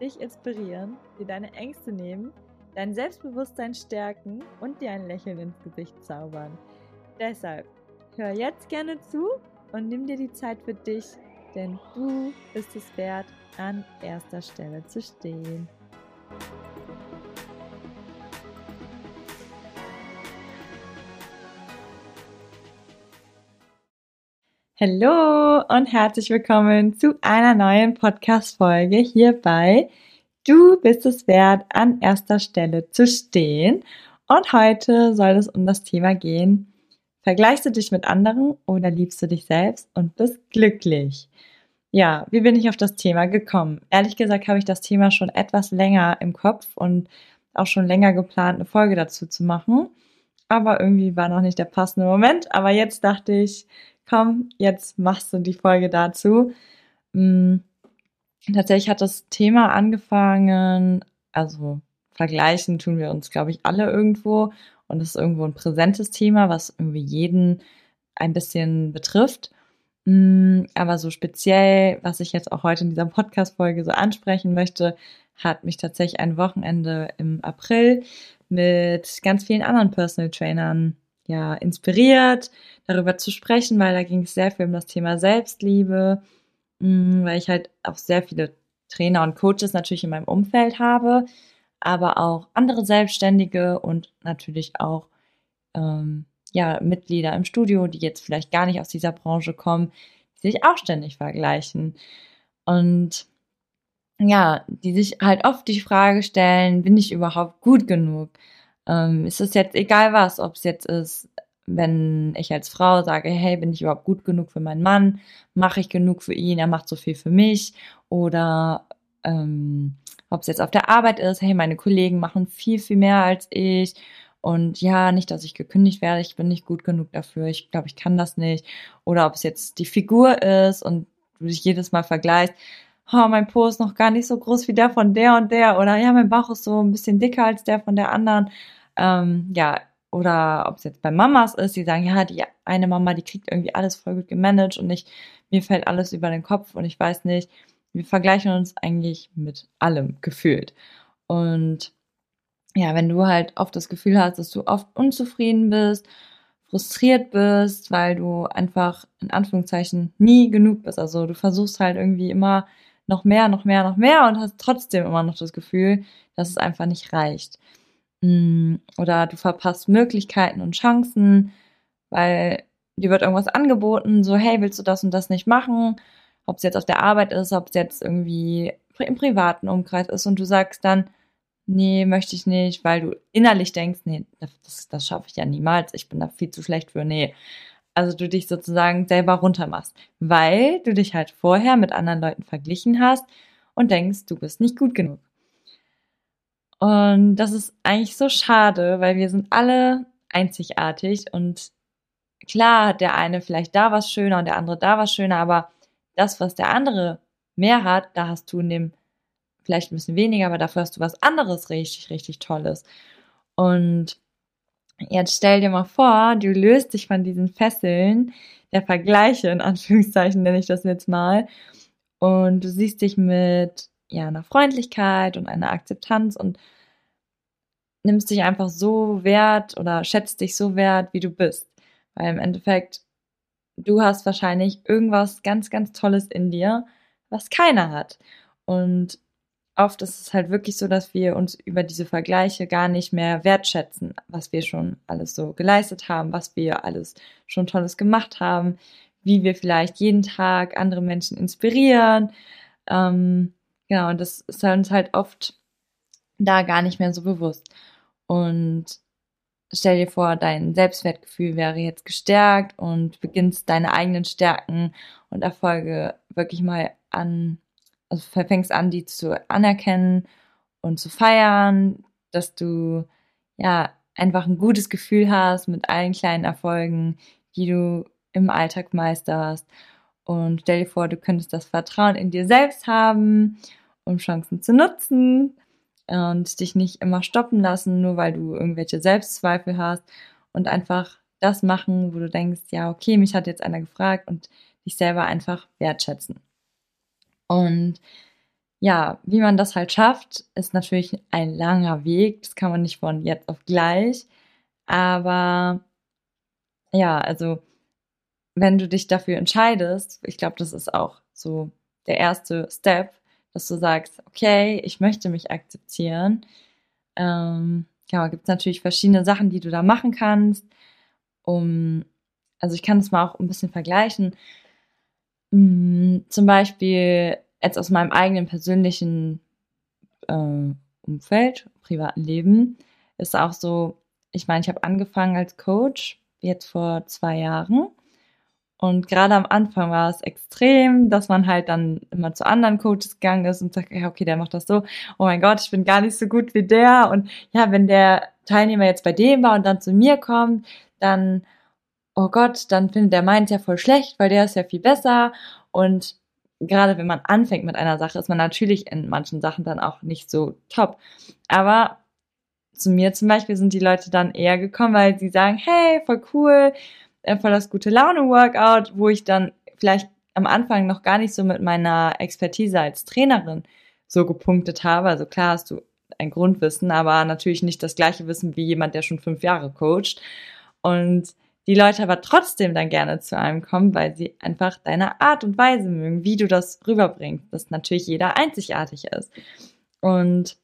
dich inspirieren, dir deine Ängste nehmen, dein Selbstbewusstsein stärken und dir ein Lächeln ins Gesicht zaubern. Deshalb hör jetzt gerne zu und nimm dir die Zeit für dich, denn du bist es wert, an erster Stelle zu stehen. Hallo und herzlich willkommen zu einer neuen Podcast-Folge hier bei Du bist es wert, an erster Stelle zu stehen. Und heute soll es um das Thema gehen, vergleichst du dich mit anderen oder liebst du dich selbst und bist glücklich? Ja, wie bin ich auf das Thema gekommen? Ehrlich gesagt habe ich das Thema schon etwas länger im Kopf und auch schon länger geplant, eine Folge dazu zu machen. Aber irgendwie war noch nicht der passende Moment. Aber jetzt dachte ich, komm, jetzt machst du die Folge dazu. Hm, tatsächlich hat das Thema angefangen, also vergleichen tun wir uns, glaube ich, alle irgendwo. Und es ist irgendwo ein präsentes Thema, was irgendwie jeden ein bisschen betrifft. Hm, aber so speziell, was ich jetzt auch heute in dieser Podcast-Folge so ansprechen möchte, hat mich tatsächlich ein Wochenende im April mit ganz vielen anderen Personal Trainern ja inspiriert, darüber zu sprechen, weil da ging es sehr viel um das Thema Selbstliebe, mm, weil ich halt auch sehr viele Trainer und Coaches natürlich in meinem Umfeld habe, aber auch andere Selbstständige und natürlich auch ähm, ja, Mitglieder im Studio, die jetzt vielleicht gar nicht aus dieser Branche kommen, die sich auch ständig vergleichen. Und ja, die sich halt oft die Frage stellen, bin ich überhaupt gut genug? Ähm, ist es jetzt egal was, ob es jetzt ist, wenn ich als Frau sage, hey, bin ich überhaupt gut genug für meinen Mann? Mache ich genug für ihn? Er macht so viel für mich? Oder ähm, ob es jetzt auf der Arbeit ist, hey, meine Kollegen machen viel, viel mehr als ich. Und ja, nicht, dass ich gekündigt werde, ich bin nicht gut genug dafür, ich glaube, ich kann das nicht. Oder ob es jetzt die Figur ist und du dich jedes Mal vergleichst, oh, mein Po ist noch gar nicht so groß wie der von der und der. Oder ja, mein Bauch ist so ein bisschen dicker als der von der anderen. Ähm, ja, oder ob es jetzt bei Mamas ist, die sagen, ja, die eine Mama, die kriegt irgendwie alles voll gut gemanagt und ich, mir fällt alles über den Kopf und ich weiß nicht, wir vergleichen uns eigentlich mit allem gefühlt. Und ja, wenn du halt oft das Gefühl hast, dass du oft unzufrieden bist, frustriert bist, weil du einfach in Anführungszeichen nie genug bist. Also du versuchst halt irgendwie immer noch mehr, noch mehr, noch mehr und hast trotzdem immer noch das Gefühl, dass es einfach nicht reicht. Mm, oder du verpasst Möglichkeiten und Chancen, weil dir wird irgendwas angeboten, so hey, willst du das und das nicht machen? Ob es jetzt auf der Arbeit ist, ob es jetzt irgendwie im privaten Umkreis ist und du sagst dann, nee, möchte ich nicht, weil du innerlich denkst, nee, das, das schaffe ich ja niemals, ich bin da viel zu schlecht für, nee. Also du dich sozusagen selber runtermachst, weil du dich halt vorher mit anderen Leuten verglichen hast und denkst, du bist nicht gut genug. Und das ist eigentlich so schade, weil wir sind alle einzigartig und klar hat der eine vielleicht da was schöner und der andere da was schöner, aber das, was der andere mehr hat, da hast du in dem vielleicht ein bisschen weniger, aber dafür hast du was anderes richtig, richtig Tolles. Und jetzt stell dir mal vor, du löst dich von diesen Fesseln der Vergleiche, in Anführungszeichen nenne ich das jetzt mal, und du siehst dich mit ja, einer Freundlichkeit und einer Akzeptanz und nimmst dich einfach so wert oder schätzt dich so wert, wie du bist. Weil im Endeffekt, du hast wahrscheinlich irgendwas ganz, ganz Tolles in dir, was keiner hat. Und oft ist es halt wirklich so, dass wir uns über diese Vergleiche gar nicht mehr wertschätzen, was wir schon alles so geleistet haben, was wir alles schon Tolles gemacht haben, wie wir vielleicht jeden Tag andere Menschen inspirieren. Ähm, Genau, und das ist uns halt oft da gar nicht mehr so bewusst. Und stell dir vor, dein Selbstwertgefühl wäre jetzt gestärkt und beginnst deine eigenen Stärken und Erfolge wirklich mal an, also fängst an, die zu anerkennen und zu feiern, dass du ja einfach ein gutes Gefühl hast mit allen kleinen Erfolgen, die du im Alltag meisterst. Und stell dir vor, du könntest das Vertrauen in dir selbst haben, um Chancen zu nutzen und dich nicht immer stoppen lassen, nur weil du irgendwelche Selbstzweifel hast und einfach das machen, wo du denkst, ja, okay, mich hat jetzt einer gefragt und dich selber einfach wertschätzen. Und ja, wie man das halt schafft, ist natürlich ein langer Weg. Das kann man nicht von jetzt auf gleich. Aber ja, also wenn du dich dafür entscheidest, ich glaube, das ist auch so der erste Step, dass du sagst, okay, ich möchte mich akzeptieren. Ähm, ja, gibt es natürlich verschiedene Sachen, die du da machen kannst, um, also ich kann es mal auch ein bisschen vergleichen. Hm, zum Beispiel jetzt aus meinem eigenen persönlichen äh, Umfeld, privaten Leben, ist auch so, ich meine, ich habe angefangen als Coach jetzt vor zwei Jahren. Und gerade am Anfang war es extrem, dass man halt dann immer zu anderen Coaches gegangen ist und sagt, ja, okay, der macht das so. Oh mein Gott, ich bin gar nicht so gut wie der. Und ja, wenn der Teilnehmer jetzt bei dem war und dann zu mir kommt, dann, oh Gott, dann findet der meint ja voll schlecht, weil der ist ja viel besser. Und gerade wenn man anfängt mit einer Sache, ist man natürlich in manchen Sachen dann auch nicht so top. Aber zu mir zum Beispiel sind die Leute dann eher gekommen, weil sie sagen, hey, voll cool, äh, voll das gute Laune-Workout, wo ich dann vielleicht am Anfang noch gar nicht so mit meiner Expertise als Trainerin so gepunktet habe. Also klar hast du ein Grundwissen, aber natürlich nicht das gleiche Wissen wie jemand, der schon fünf Jahre coacht. Und die Leute aber trotzdem dann gerne zu einem kommen, weil sie einfach deine Art und Weise mögen, wie du das rüberbringst, dass natürlich jeder einzigartig ist. Und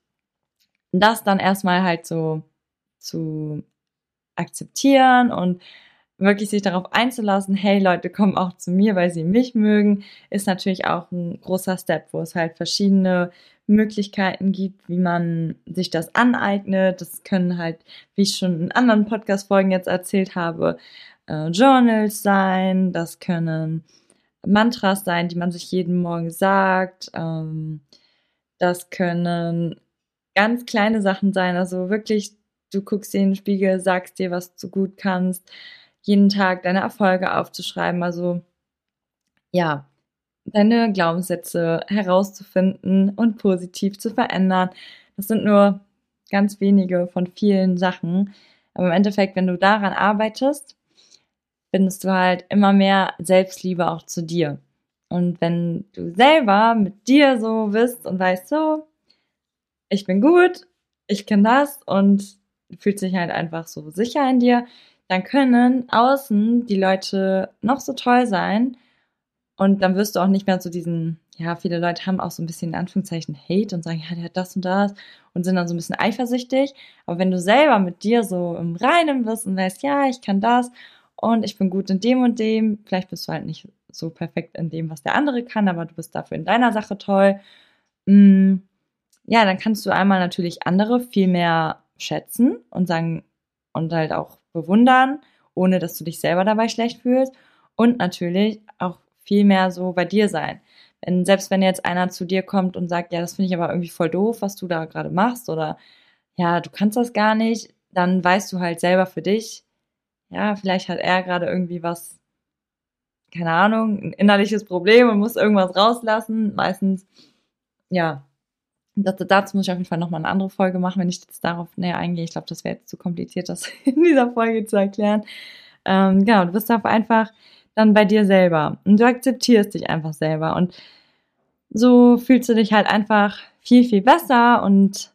das dann erstmal halt so zu akzeptieren und wirklich sich darauf einzulassen, hey Leute kommen auch zu mir, weil sie mich mögen, ist natürlich auch ein großer Step, wo es halt verschiedene Möglichkeiten gibt, wie man sich das aneignet. Das können halt, wie ich schon in anderen Podcast-Folgen jetzt erzählt habe, äh, Journals sein, das können Mantras sein, die man sich jeden Morgen sagt. Ähm, das können ganz kleine Sachen sein, also wirklich, du guckst in den Spiegel, sagst dir, was du gut kannst, jeden Tag deine Erfolge aufzuschreiben, also ja, deine Glaubenssätze herauszufinden und positiv zu verändern. Das sind nur ganz wenige von vielen Sachen. Aber im Endeffekt, wenn du daran arbeitest, findest du halt immer mehr Selbstliebe auch zu dir. Und wenn du selber mit dir so bist und weißt so, ich bin gut, ich kann das und fühlst dich halt einfach so sicher in dir, dann können außen die Leute noch so toll sein und dann wirst du auch nicht mehr zu diesen, ja, viele Leute haben auch so ein bisschen in Anführungszeichen Hate und sagen, ja, der hat das und das und sind dann so ein bisschen eifersüchtig. Aber wenn du selber mit dir so im Reinen bist und weißt, ja, ich kann das und ich bin gut in dem und dem, vielleicht bist du halt nicht so perfekt in dem, was der andere kann, aber du bist dafür in deiner Sache toll. Mm, ja, dann kannst du einmal natürlich andere viel mehr schätzen und sagen und halt auch bewundern, ohne dass du dich selber dabei schlecht fühlst. Und natürlich auch viel mehr so bei dir sein. Wenn, selbst wenn jetzt einer zu dir kommt und sagt, ja, das finde ich aber irgendwie voll doof, was du da gerade machst, oder ja, du kannst das gar nicht, dann weißt du halt selber für dich, ja, vielleicht hat er gerade irgendwie was, keine Ahnung, ein innerliches Problem und muss irgendwas rauslassen. Meistens, ja, dazu muss ich auf jeden Fall nochmal eine andere Folge machen, wenn ich jetzt darauf näher eingehe. Ich glaube, das wäre jetzt zu kompliziert, das in dieser Folge zu erklären. Ähm, genau, du wirst auf einfach dann bei dir selber. Und du akzeptierst dich einfach selber. Und so fühlst du dich halt einfach viel, viel besser und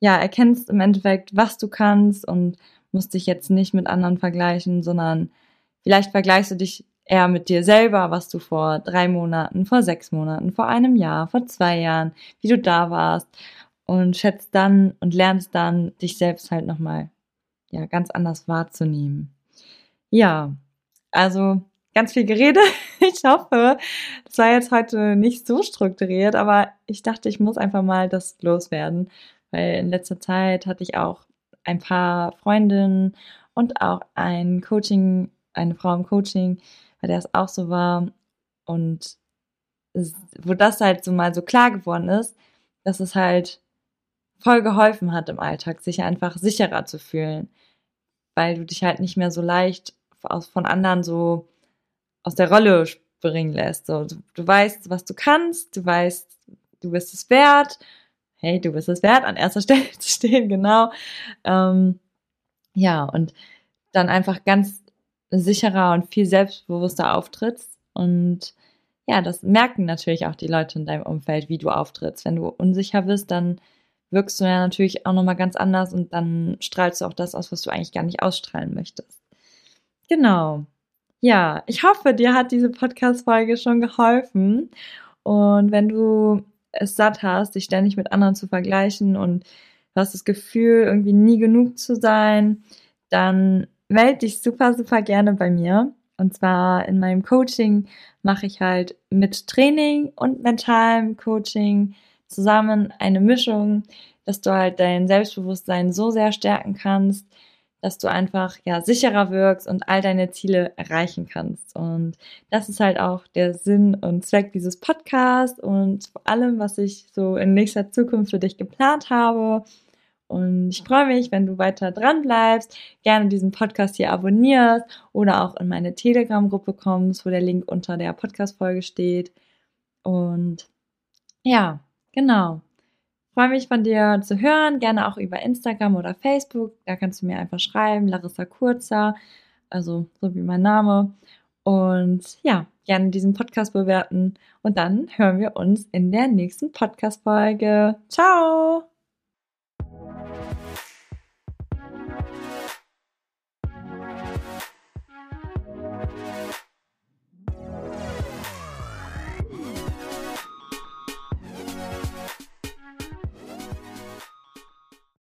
ja, erkennst im Endeffekt, was du kannst und musst dich jetzt nicht mit anderen vergleichen, sondern vielleicht vergleichst du dich eher mit dir selber, was du vor drei Monaten, vor sechs Monaten, vor einem Jahr, vor zwei Jahren, wie du da warst und schätzt dann und lernst dann, dich selbst halt nochmal, ja, ganz anders wahrzunehmen. Ja, also ganz viel Gerede. Ich hoffe, das war jetzt heute nicht so strukturiert, aber ich dachte, ich muss einfach mal das loswerden, weil in letzter Zeit hatte ich auch ein paar Freundinnen und auch ein Coaching, eine Frau im Coaching, bei der es auch so war und wo das halt so mal so klar geworden ist, dass es halt voll geholfen hat im Alltag, sich einfach sicherer zu fühlen, weil du dich halt nicht mehr so leicht von anderen so aus der Rolle springen lässt. So, du, du weißt, was du kannst, du weißt, du bist es wert. Hey, du bist es wert, an erster Stelle zu stehen, genau. Ähm, ja, und dann einfach ganz sicherer und viel selbstbewusster auftrittst. Und ja, das merken natürlich auch die Leute in deinem Umfeld, wie du auftrittst. Wenn du unsicher bist, dann wirkst du ja natürlich auch nochmal ganz anders und dann strahlst du auch das aus, was du eigentlich gar nicht ausstrahlen möchtest. Genau. Ja, ich hoffe, dir hat diese Podcast-Folge schon geholfen. Und wenn du es satt hast, dich ständig mit anderen zu vergleichen und du hast das Gefühl, irgendwie nie genug zu sein, dann melde dich super, super gerne bei mir. Und zwar in meinem Coaching mache ich halt mit Training und mentalem Coaching zusammen eine Mischung, dass du halt dein Selbstbewusstsein so sehr stärken kannst, dass du einfach ja sicherer wirkst und all deine Ziele erreichen kannst. Und das ist halt auch der Sinn und Zweck dieses Podcasts und vor allem, was ich so in nächster Zukunft für dich geplant habe. Und ich freue mich, wenn du weiter dran bleibst, gerne diesen Podcast hier abonnierst oder auch in meine Telegram-Gruppe kommst, wo der Link unter der Podcast-Folge steht. Und ja, genau. Ich freue mich von dir zu hören, gerne auch über Instagram oder Facebook. Da kannst du mir einfach schreiben, Larissa Kurzer, also so wie mein Name. Und ja, gerne diesen Podcast bewerten. Und dann hören wir uns in der nächsten Podcast-Folge. Ciao!